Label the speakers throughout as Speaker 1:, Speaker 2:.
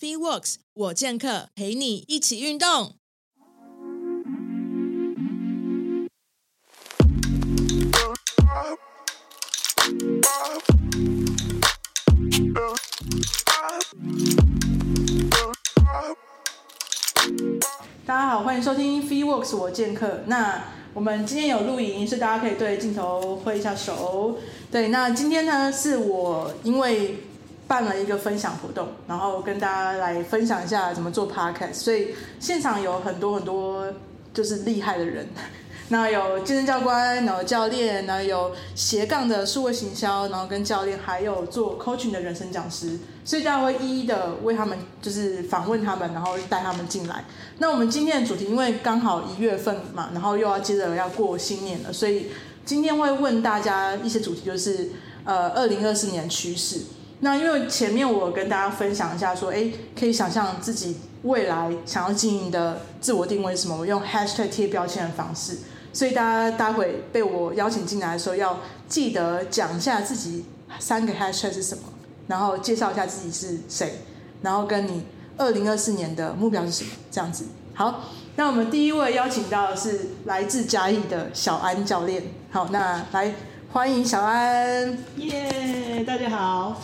Speaker 1: Free Works 我健客陪你一起运动。大家好，欢迎收听 Free Works 我健客。那我们今天有录影，是大家可以对镜头挥一下手。对，那今天呢，是我因为办了一个分享活动，然后跟大家来分享一下怎么做 Podcast，所以现场有很多很多就是厉害的人。那有健身教官，然后教练，然后有斜杠的数位行销，然后跟教练，还有做 coaching 的人生讲师，所以大家会一一的为他们就是访问他们，然后带他们进来。那我们今天的主题，因为刚好一月份嘛，然后又要接着要过新年了，所以今天会问大家一些主题，就是呃，二零二四年趋势。那因为前面我跟大家分享一下，说，哎，可以想象自己未来想要经营的自我定位是什么？我用 hashtag 贴标签的方式。所以大家待会被我邀请进来的时候，要记得讲一下自己三个 hashtag 是什么，然后介绍一下自己是谁，然后跟你二零二四年的目标是什么，这样子。好，那我们第一位邀请到的是来自嘉义的小安教练。好，那来欢迎小安。
Speaker 2: 耶，yeah, 大家好。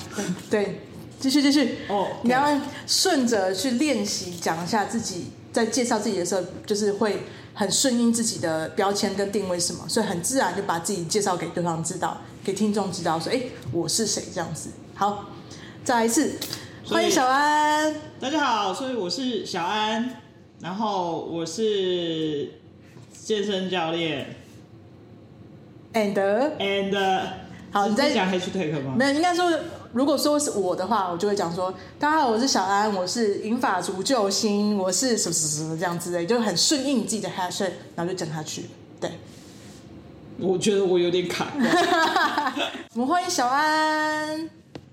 Speaker 1: 对，继续继续。哦，oh, okay. 你要顺着去练习讲一下自己，在介绍自己的时候，就是会。很顺应自己的标签跟定位什么，所以很自然就把自己介绍给对方知道，给听众知道说，哎，我是谁这样子。好，再来一次，欢迎小安。
Speaker 2: 大家好，所以我是小安，然后我是健身教练。
Speaker 1: And
Speaker 2: and 好，你在讲 hashtag 吗？
Speaker 1: 没有，应该说。如果说是我的话，我就会讲说：“大家好，我是小安，我是银发族救星，我是什么什么什么这样之类，就很顺应自己的 hashtag，然后就讲下去。”对，
Speaker 2: 我觉得我有点卡。
Speaker 1: 我们欢迎小安。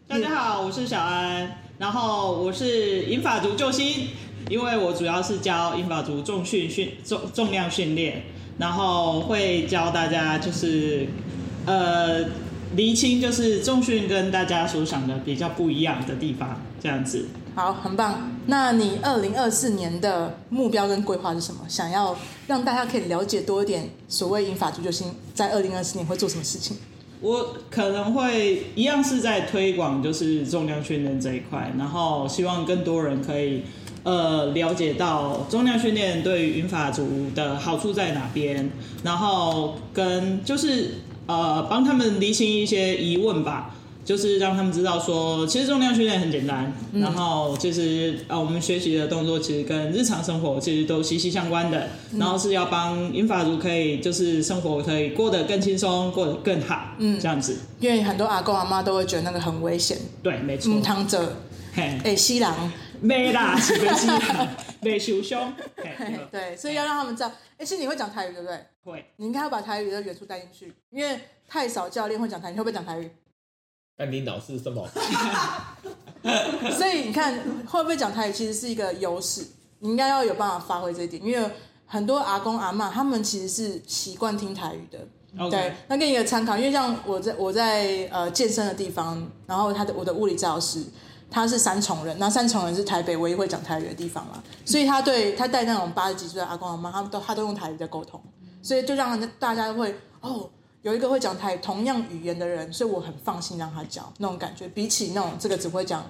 Speaker 2: 大家好，我是小安，然后我是银发族救星，因为我主要是教银发族重训训重重量训练，然后会教大家就是呃。厘清就是重训跟大家所想的比较不一样的地方，这样子。
Speaker 1: 好，很棒。那你二零二四年的目标跟规划是什么？想要让大家可以了解多一点所谓英法足球星在二零二四年会做什么事情？
Speaker 2: 我可能会一样是在推广就是重量训练这一块，然后希望更多人可以呃了解到重量训练对于云法族的好处在哪边，然后跟就是。呃，帮他们厘清一些疑问吧，就是让他们知道说，其实重量训练很简单，嗯、然后其实啊，我们学习的动作其实跟日常生活其实都息息相关的，嗯、然后是要帮云法族可以就是生活可以过得更轻松，过得更好，嗯，这样子。
Speaker 1: 因为很多阿公阿妈都会觉得那个很危险，
Speaker 2: 对，没错。嗯，
Speaker 1: 躺着，嘿，哎，西郎，
Speaker 2: 没啦，是不是西郎，没受伤，
Speaker 1: 对，所以要让他们知道。哎，其实你会讲台语对不对？
Speaker 2: 会。
Speaker 1: 你应该要把台语的元素带进去，因为太少教练会讲台语。你会不会讲台语？
Speaker 3: 但你老是什么？
Speaker 1: 所以你看，会不会讲台语其实是一个优势。你应该要有办法发挥这一点，因为很多阿公阿妈他们其实是习惯听台语的。Okay. 对，那给你一个参考，因为像我在我在呃健身的地方，然后他的我的物理治疗师。他是三重人，那三重人是台北唯一会讲台语的地方嘛，所以他对他带那种八十几岁的阿公阿妈，他们都他都用台语在沟通，所以就让大家会哦，有一个会讲台同样语言的人，所以我很放心让他教那种感觉，比起那种这个只会讲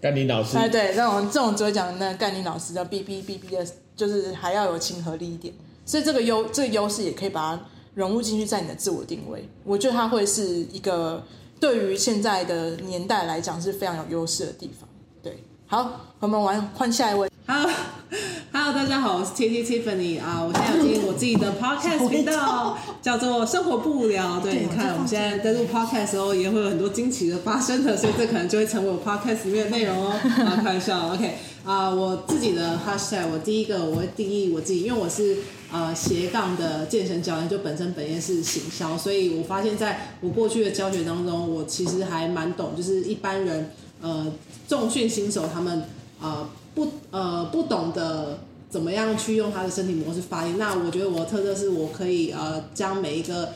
Speaker 3: 干你老师，
Speaker 1: 哎对，那种这种只会讲那干你老师的哔哔哔哔的，就是还要有亲和力一点，所以这个优这个优势也可以把它融入进去在你的自我定位，我觉得它会是一个。对于现在的年代来讲是非常有优势的地方。对，好，我们玩换下一位。
Speaker 4: Hello，Hello，大家好，我是 T T Tiffany 啊，我现在有经营我自己的 Podcast 频道，叫做生活不无聊。对，你看我们现在在录 Podcast 的时候，也会有很多惊奇的发生的，所以这可能就会成为我 Podcast 里面的内容哦。啊，开玩笑，OK。啊，我自己的 Hashtag，我第一个我会定义我自己，因为我是。呃，斜杠的健身教练，就本身本业是行销，所以我发现在我过去的教学当中，我其实还蛮懂，就是一般人呃重训新手他们呃不呃不懂得怎么样去用他的身体模式发力。那我觉得我的特色是我可以呃将每一个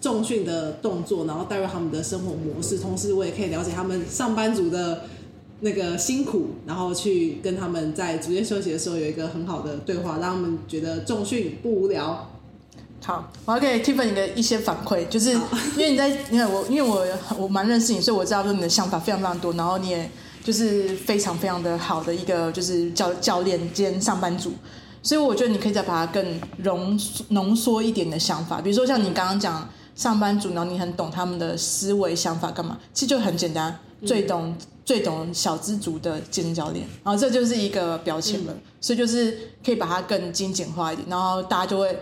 Speaker 4: 重训的动作，然后带入他们的生活模式，同时我也可以了解他们上班族的那个辛苦，然后去跟他们在逐渐休息的时候有一个很好的对话，让他们觉得重训不无聊。
Speaker 1: 好，我要给 Tiffany 的一些反馈，就是因为你在，因为我因为我我蛮认识你，所以我知道说你的想法非常非常多，然后你也就是非常非常的好的一个就是教教练兼上班族，所以我觉得你可以再把它更浓浓缩一点的想法，比如说像你刚刚讲上班族，然后你很懂他们的思维想法干嘛，其实就很简单，最懂、嗯、最懂小资族的健身教练，然后这就是一个标签了，嗯、所以就是可以把它更精简化一点，然后大家就会。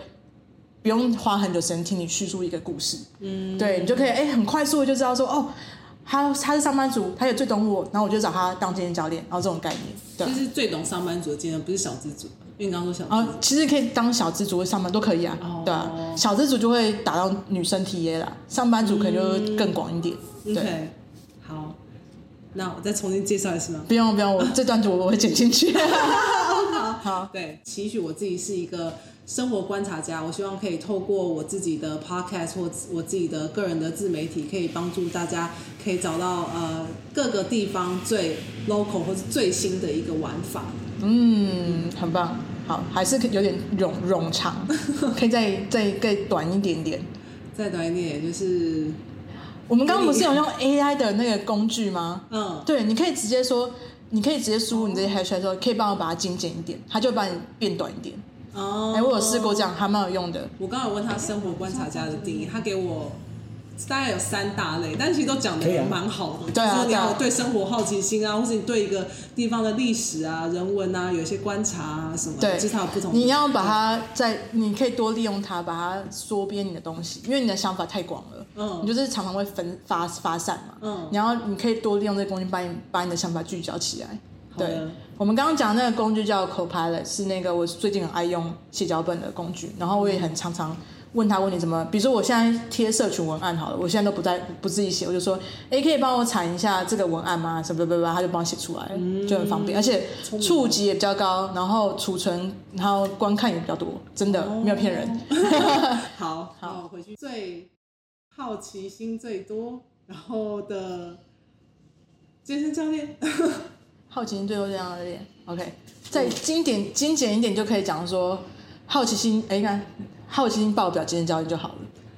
Speaker 1: 不用花很久时间听你叙述一个故事，嗯，对，你就可以哎、欸，很快速的就知道说哦，他他是上班族，他也最懂我，然后我就找他当健身教练，然后这种概念，对，
Speaker 4: 就是最懂上班族的健身，不是小资族，因为你刚刚说小，
Speaker 1: 啊，其实可以当小资族上班都可以啊，哦、对啊，小资族就会打到女生 TA 啦，上班族可能就更广一点，
Speaker 4: 嗯、对，okay, 好，那我再重新介绍一次吗？
Speaker 1: 不用不用，我这段我我会剪进去，
Speaker 4: 好，好，对，期许我自己是一个。生活观察家，我希望可以透过我自己的 podcast 或我自己的个人的自媒体，可以帮助大家可以找到呃各个地方最 local 或是最新的一个玩法。
Speaker 1: 嗯，很棒。好，还是有点冗冗长，可以再再再短一点点。
Speaker 4: 再短一点点，就是
Speaker 1: 我们刚刚不是有用 AI 的那个工具吗？
Speaker 4: 嗯，
Speaker 1: 对，你可以直接说，你可以直接输入你这些 hashtag 说，可以帮我把它精简一点，它就帮你变短一点。
Speaker 4: 哦，
Speaker 1: 哎，我有试过这样，还蛮有用的。
Speaker 4: 我刚刚有问他生活观察家的定义，他给我大概有三大类，但其实都讲的蛮好的。对啊，说你要对生活好奇心啊，或是你对一个地方的历史啊、人文啊，有一些观察啊什么的。对，其实它有不同。
Speaker 1: 你要把它在，你可以多利用它，把它缩编你的东西，因为你的想法太广了。嗯。你就是常常会分发发散嘛。嗯。然后你可以多利用这个工具，把你把你的想法聚焦起来。对。我们刚刚讲的那个工具叫 Copilot，是那个我最近很爱用写脚本的工具。然后我也很常常问他问你怎么，比如说我现在贴社群文案好了，我现在都不在不自己写，我就说，哎，可以帮我产一下这个文案吗？什么什么，他就帮我写出来，就很方便，而且触及也比较高，然后储存，然后观看也比较多，真的没有骗人。
Speaker 4: 好 好，回去最好奇心最多，然后的健身教练。
Speaker 1: 好奇心最后这样的点，OK，再精简精简一点就可以讲说，好奇心，哎，你看，好奇心爆表健身教练就好了。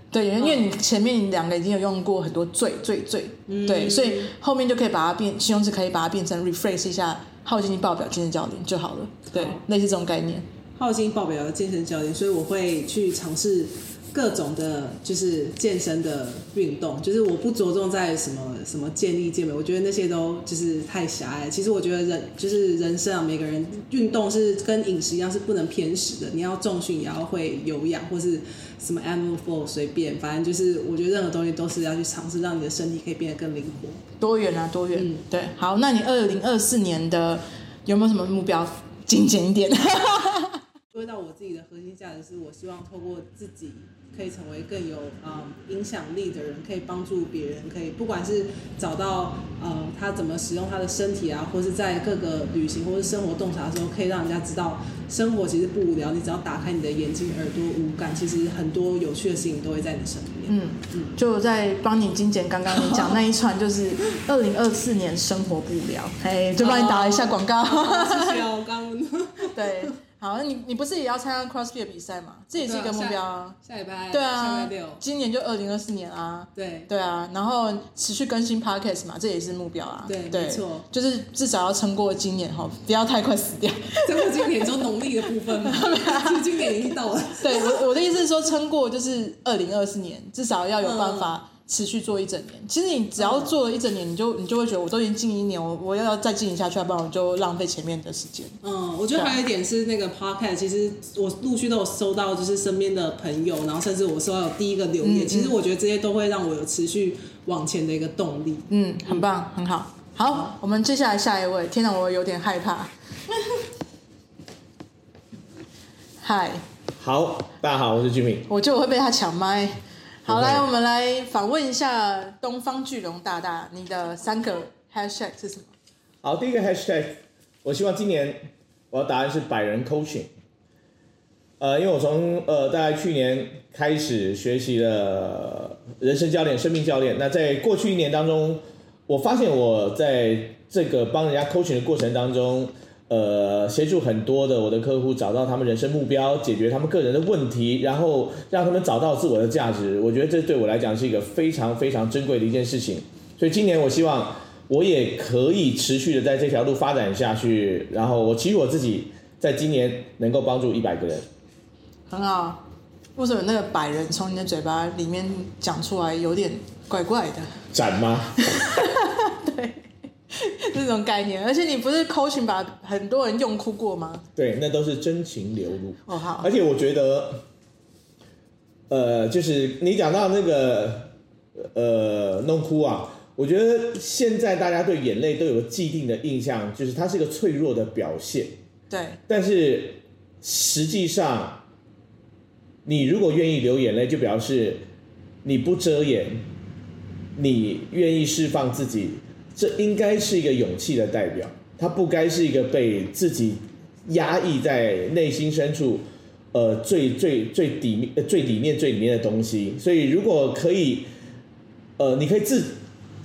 Speaker 1: 对，因为你前面两个已经有用过很多最最最，对，所以后面就可以把它变形容词，可以把它变成 rephrase 一下，好奇心爆表精神教练就好了。对，类似这种概念。
Speaker 4: 好奇心爆表的健身教练，所以我会去尝试。各种的，就是健身的运动，就是我不着重在什么什么健力健美，我觉得那些都就是太狭隘。其实我觉得人就是人生啊，每个人运动是跟饮食一样，是不能偏食的。你要重训，也要会有氧，或是什么 animal flow，随便，反正就是我觉得任何东西都是要去尝试，让你的身体可以变得更灵活。
Speaker 1: 多元啊，多元。嗯，对。好，那你二零二四年的有没有什么目标？精简一点。
Speaker 4: 说到我自己的核心价值，是我希望透过自己。可以成为更有嗯影响力的人，可以帮助别人，可以不管是找到呃他怎么使用他的身体啊，或是在各个旅行或是生活洞察的时候，可以让人家知道生活其实不无聊。你只要打开你的眼睛、耳朵、五感，其实很多有趣的事情都会在你身边。
Speaker 1: 嗯嗯，就在帮你精简刚刚你讲那一串，就是二零二四年生活不无聊，嘿，就帮你打了一下广告。
Speaker 4: 谢谢我刚刚
Speaker 1: 对。好，那你你不是也要参加 CrossFit 比赛吗？这也是一个目标啊。
Speaker 4: 下礼拜。
Speaker 1: 对啊。今年就二零二四年啊。
Speaker 4: 对。
Speaker 1: 对啊，然后持续更新 Podcast 嘛，这也是目标啊。
Speaker 4: 对，没错。
Speaker 1: 就是至少要撑过今年哈，不要太快死掉。
Speaker 4: 撑过今年就农历的部分嘛，今年已经到了。
Speaker 1: 对，我我的意思是说，撑过就是二零二四年，至少要有办法。持续做一整年，其实你只要做了一整年，你就你就会觉得我都已经经营一年，我我要再经营下去，要不然我就浪费前面的时间。
Speaker 4: 嗯，我觉得还有一点是那个 podcast，其实我陆续都有收到，就是身边的朋友，然后甚至我收到第一个留言，嗯嗯，其实我觉得这些都会让我有持续往前的一个动力。
Speaker 1: 嗯，很棒，很好。好，我们接下来下一位，天哪，我有点害怕。嗨，
Speaker 3: 好，大家好，我是 Jimmy。
Speaker 1: 我觉得我会被他抢麦。好，来，我们来访问一下东方巨龙大大，你的三个 hashtag 是什么？
Speaker 3: 好，第一个 hashtag，我希望今年我的答案是百人 coaching。呃，因为我从呃大概去年开始学习了人生教练、生命教练。那在过去一年当中，我发现我在这个帮人家 coaching 的过程当中，呃，协助很多的我的客户找到他们人生目标，解决他们个人的问题，然后让他们找到自我的价值。我觉得这对我来讲是一个非常非常珍贵的一件事情。所以今年我希望我也可以持续的在这条路发展下去，然后我其实我自己在今年能够帮助一百个人。
Speaker 1: 很好。为什么那个百人从你的嘴巴里面讲出来有点怪怪的？
Speaker 3: 展吗？
Speaker 1: 对，这种概念。而且你不是 coaching 把很多人用哭过吗？
Speaker 3: 对，那都是真情流露。
Speaker 1: 哦好。
Speaker 3: 而且我觉得，呃，就是你讲到那个呃弄哭啊，我觉得现在大家对眼泪都有个既定的印象，就是它是一个脆弱的表现。
Speaker 1: 对。
Speaker 3: 但是实际上。你如果愿意流眼泪，就表示你不遮掩，你愿意释放自己，这应该是一个勇气的代表。它不该是一个被自己压抑在内心深处，呃，最最最底面、最底面、最里面的东西。所以，如果可以，呃，你可以自。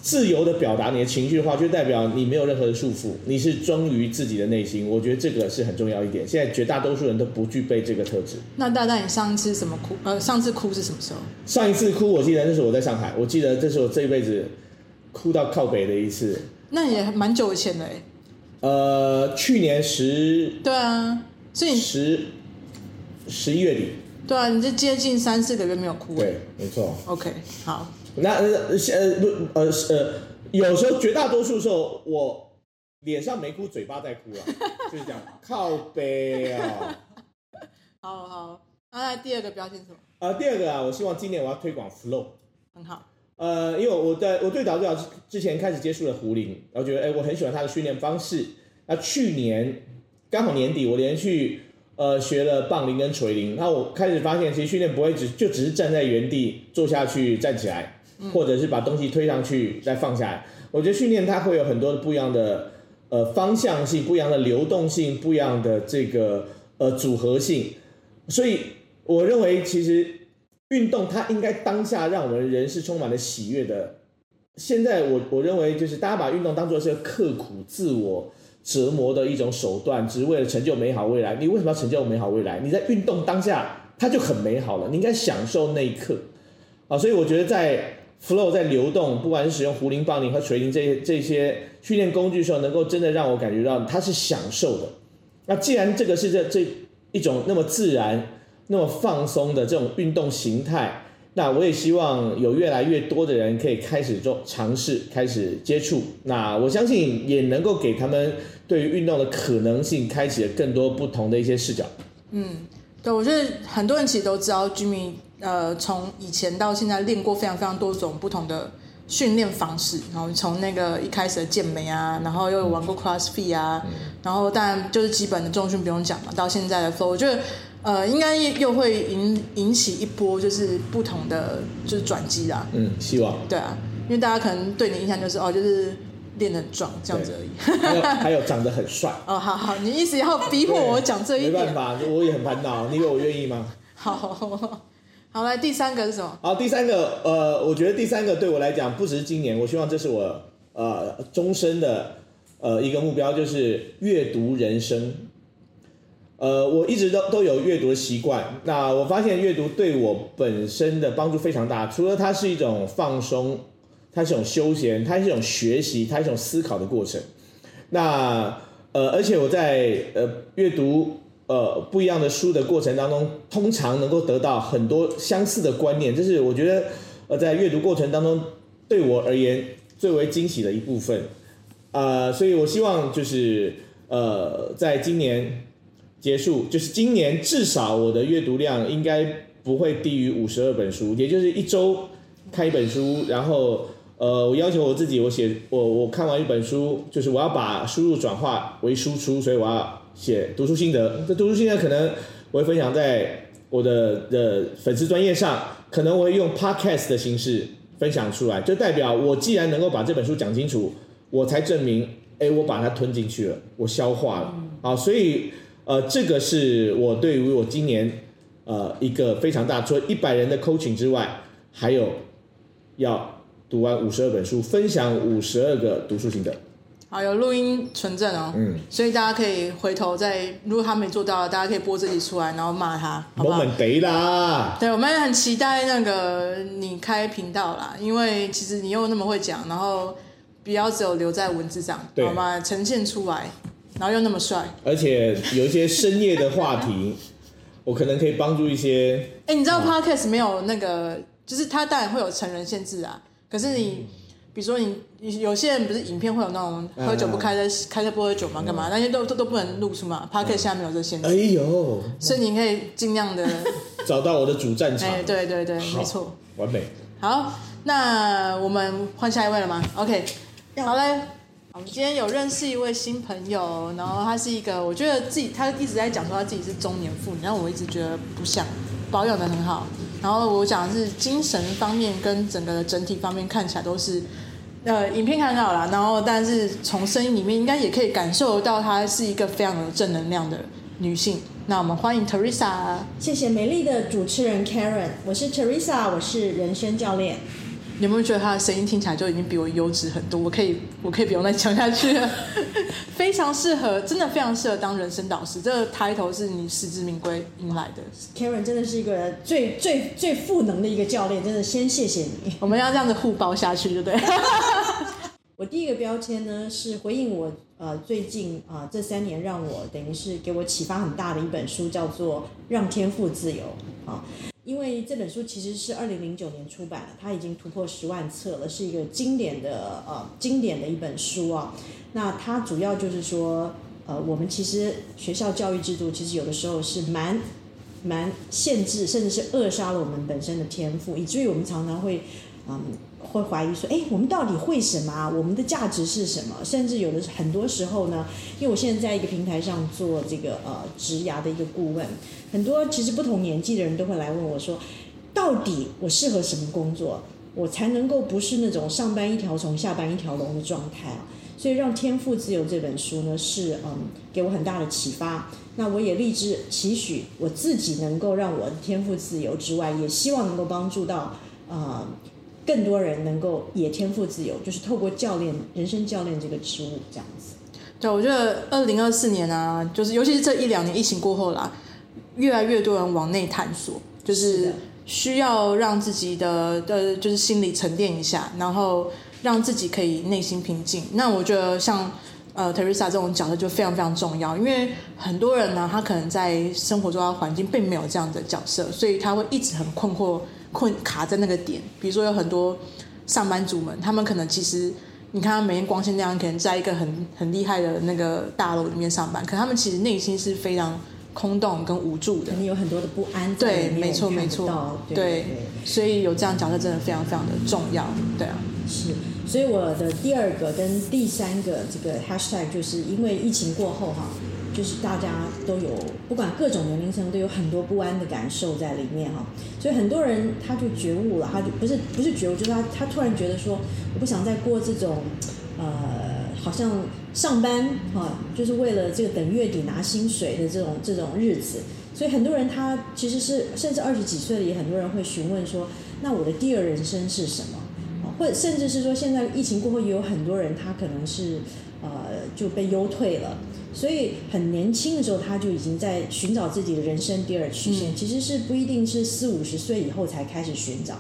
Speaker 3: 自由的表达你的情绪的话，就代表你没有任何的束缚，你是忠于自己的内心。我觉得这个是很重要一点。现在绝大多数人都不具备这个特质。
Speaker 1: 那大大，你上一次什么哭？呃，上次哭是什么时候？
Speaker 3: 上一次哭，我记得那是我在上海。我记得这是我这一辈子哭到靠北的一次。
Speaker 1: 那也蛮久以前的哎。
Speaker 3: 呃，去年十。对
Speaker 1: 啊，所以你
Speaker 3: 十十一月底。
Speaker 1: 对啊，你这接近三四个月没有哭。
Speaker 3: 对，没错。
Speaker 1: OK，好。
Speaker 3: 那呃呃不呃呃，有时候绝大多数时候我脸上没哭，嘴巴在哭啊，就是这样靠北啊。
Speaker 1: 好好，那来第二个标签是什么？
Speaker 3: 呃，第二个啊，我希望今年我要推广 Flow。
Speaker 1: 很好。
Speaker 3: 呃，因为我在我对导最早之前开始接触了壶铃，然后觉得哎，我很喜欢他的训练方式。那去年刚好年底，我连续呃学了棒铃跟锤铃，那我开始发现，其实训练不会只就只是站在原地坐下去站起来。或者是把东西推上去再放下来，我觉得训练它会有很多的不一样的呃方向性、不一样的流动性、不一样的这个呃组合性，所以我认为其实运动它应该当下让我们人是充满了喜悦的。现在我我认为就是大家把运动当作是刻苦自我折磨的一种手段，只是为了成就美好未来。你为什么要成就美好未来？你在运动当下它就很美好了，你应该享受那一刻啊！所以我觉得在 Flow 在流动，不管是使用壶铃、棒铃和锤铃这些这些训练工具的时候，能够真的让我感觉到它是享受的。那既然这个是这这一种那么自然、那么放松的这种运动形态，那我也希望有越来越多的人可以开始做尝试、开始接触。那我相信也能够给他们对于运动的可能性开启了更多不同的一些视角。
Speaker 1: 嗯，对，我觉得很多人其实都知道 Jimmy。呃，从以前到现在练过非常非常多种不同的训练方式，然后从那个一开始的健美啊，然后又有玩过 CrossFit 啊，然后当然就是基本的重训不用讲嘛，到现在的 Flow，我觉得呃应该又会引引起一波就是不同的就是转机啦。
Speaker 3: 嗯，希望。
Speaker 1: 对啊，因为大家可能对你印象就是哦，就是练得很壮这样子而已。
Speaker 3: 还有还有长得很帅。
Speaker 1: 哦，好好，你意思要逼迫我讲这一点？
Speaker 3: 没办法，我也很烦恼。你以为我愿意吗？
Speaker 1: 好。好，来第三个是什么？
Speaker 3: 好，第三个，呃，我觉得第三个对我来讲，不只是今年，我希望这是我呃终身的呃一个目标，就是阅读人生。呃，我一直都都有阅读的习惯，那我发现阅读对我本身的帮助非常大，除了它是一种放松，它是一种休闲，它是一种学习，它是一种思考的过程。那呃，而且我在呃阅读。呃，不一样的书的过程当中，通常能够得到很多相似的观念，这是我觉得呃，在阅读过程当中对我而言最为惊喜的一部分。啊、呃，所以我希望就是呃，在今年结束，就是今年至少我的阅读量应该不会低于五十二本书，也就是一周看一本书，然后呃，我要求我自己，我写我我看完一本书，就是我要把输入转化为输出，所以我要。写读书心得，这读书心得可能我会分享在我的的粉丝专业上，可能我会用 podcast 的形式分享出来，就代表我既然能够把这本书讲清楚，我才证明，哎，我把它吞进去了，我消化了，啊，所以呃，这个是我对于我今年呃一个非常大，除了一百人的 coaching 之外，还有要读完五十二本书，分享五十二个读书心得。
Speaker 1: 好，有录音存证哦，嗯，所以大家可以回头再，如果他没做到，大家可以播这集出来，然后骂他，好不好？
Speaker 3: 我们得啦，
Speaker 1: 对，我们也很期待那个你开频道啦，因为其实你又那么会讲，然后不要只有留在文字上，对好吗？呈现出来，然后又那么帅，
Speaker 3: 而且有一些深夜的话题，我可能可以帮助一些。
Speaker 1: 哎，你知道 Podcast 没有那个，就是它当然会有成人限制啊，可是你。嗯比如说你有些人不是影片会有那种喝酒不开车，开车不喝酒嘛，干嘛？那些都都都不能录出嘛。Podcast 下面有这限制。
Speaker 3: 哎呦，
Speaker 1: 所以你可以尽量的
Speaker 3: 找到我的主战场。
Speaker 1: 哎，对对对，没错，
Speaker 3: 完美。
Speaker 1: 好，那我们换下一位了吗？OK，好嘞。我们今天有认识一位新朋友，然后他是一个，我觉得自己他一直在讲说他自己是中年妇女，然后我一直觉得不像，保养得很好。然后我讲的是精神方面跟整个的整体方面看起来都是。呃，影片看到了，然后但是从声音里面应该也可以感受到她是一个非常有正能量的女性。那我们欢迎 Teresa。
Speaker 5: 谢谢美丽的主持人 Karen，我是 Teresa，我是人生教练。
Speaker 1: 你有没有觉得他的声音听起来就已经比我优质很多？我可以，我可以不用再讲下去了。非常适合，真的非常适合当人生导师。这个 title 是你实至名归迎来的。
Speaker 5: Karen 真的是一个最最最赋能的一个教练，真的先谢谢你。
Speaker 1: 我们要这样子互包下去，对不对？
Speaker 5: 我第一个标签呢，是回应我呃最近啊、呃、这三年让我等于是给我启发很大的一本书，叫做《让天赋自由》啊。因为这本书其实是二零零九年出版的，它已经突破十万册了，是一个经典的呃经典的一本书啊。那它主要就是说，呃，我们其实学校教育制度其实有的时候是蛮蛮限制，甚至是扼杀了我们本身的天赋，以至于我们常常会嗯会怀疑说，哎，我们到底会什么？我们的价值是什么？甚至有的很多时候呢，因为我现在在一个平台上做这个呃职涯的一个顾问。很多其实不同年纪的人都会来问我说，到底我适合什么工作，我才能够不是那种上班一条虫，下班一条龙的状态啊？所以，让天赋自由这本书呢，是嗯给我很大的启发。那我也立志期许我自己能够让我的天赋自由之外，也希望能够帮助到呃更多人能够也天赋自由，就是透过教练人生教练这个职务这样子。
Speaker 1: 对，我觉得二零二四年啊，就是尤其是这一两年疫情过后啦。越来越多人往内探索，就是需要让自己的呃，就是心理沉淀一下，然后让自己可以内心平静。那我觉得像呃 Teresa 这种角色就非常非常重要，因为很多人呢，他可能在生活中的环境并没有这样的角色，所以他会一直很困惑、困卡在那个点。比如说有很多上班族们，他们可能其实你看他每天光鲜亮丽，可能在一个很很厉害的那个大楼里面上班，可他们其实内心是非常。空洞跟无助的，
Speaker 5: 肯定有很多的不安。
Speaker 1: 对，没错，没错。对，对，所以有这样角色真的非常非常的重要。对啊，
Speaker 5: 是。所以我的第二个跟第三个这个 hashtag 就是因为疫情过后哈，就是大家都有不管各种年龄层都有很多不安的感受在里面哈，所以很多人他就觉悟了，他就不是不是觉悟，就是他他突然觉得说，我不想再过这种呃。好像上班哈，就是为了这个等月底拿薪水的这种这种日子，所以很多人他其实是甚至二十几岁的也很多人会询问说，那我的第二人生是什么？或甚至是说，现在疫情过后也有很多人他可能是呃就被优退了，所以很年轻的时候他就已经在寻找自己的人生第二曲线，嗯、其实是不一定是四五十岁以后才开始寻找，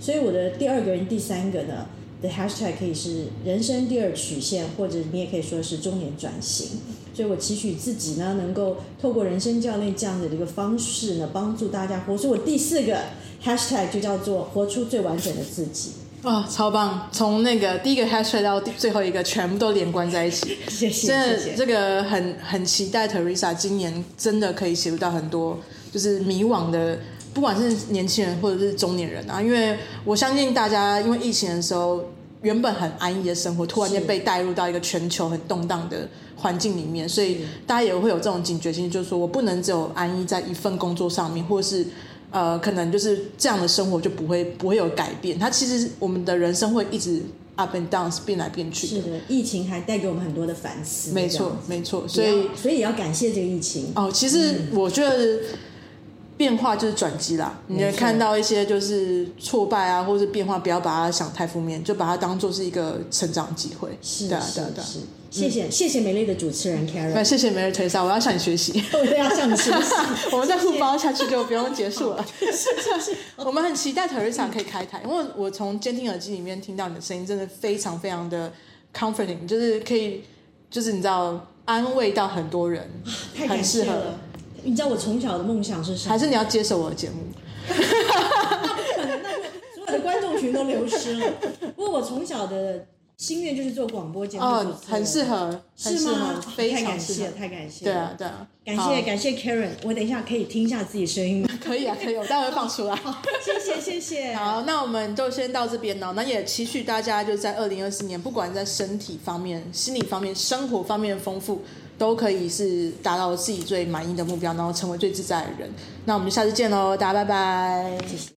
Speaker 5: 所以我的第二个人第三个呢？的 hashtag 可以是人生第二曲线，或者你也可以说是中年转型。所以我期许自己呢，能够透过人生教练这样的一个方式呢，帮助大家活出我第四个 hashtag 就叫做活出最完整的自己。
Speaker 1: 哦，超棒！从那个第一个 hashtag 到最后一个，全部都连贯在一起。
Speaker 5: 谢谢。
Speaker 1: 真的，这个很很期待 Teresa 今年真的可以写入到很多就是迷惘的。不管是年轻人或者是中年人啊，因为我相信大家，因为疫情的时候原本很安逸的生活，突然间被带入到一个全球很动荡的环境里面，所以大家也会有这种警觉性，就是说我不能只有安逸在一份工作上面，或是呃，可能就是这样的生活就不会不会有改变。它其实我们的人生会一直 up and down，变来变去。
Speaker 5: 是的，疫情还带给我们很多的反思。
Speaker 1: 没错，没错，所以
Speaker 5: 所以也要感谢这个疫情。
Speaker 1: 哦，其实我觉得。变化就是转机啦。你能看到一些就是挫败啊，或者是变化，不要把它想太负面，就把它当做是一个成长机会。
Speaker 5: 是
Speaker 1: 对啊，对啊，对啊。
Speaker 5: 谢谢、嗯、谢谢美丽的主持人 Karen，
Speaker 1: 谢谢美丽推莎，我要向你学习，
Speaker 5: 我都要向你学习。
Speaker 1: 我们再互包下去就不用结束了。是是是，我们很期待 Teresa 可以开台，因为我从监听耳机里面听到你的声音，真的非常非常的 comforting，就是可以，就是你知道安慰到很多人，
Speaker 5: 太感谢了。你知道我从小的梦想是什么？
Speaker 1: 还是你要接受我的节目？
Speaker 5: 那可能，那所有的观众群都流失了。不过我从小的。心愿就是做广播节目，
Speaker 1: 哦，很适合，是吗？非常
Speaker 5: 太感谢，太感谢。
Speaker 1: 对啊，对啊，
Speaker 5: 感谢感谢 Karen，我等一下可以听一下自己声音吗？
Speaker 1: 可以啊，可以，我待会放出来。
Speaker 5: 谢谢谢谢。
Speaker 1: 好，那我们就先到这边了。那也期许大家就在二零二四年，不管在身体方面、心理方面、生活方面的丰富，都可以是达到自己最满意的目标，然后成为最自在的人。那我们就下次见喽，大家拜拜。谢谢。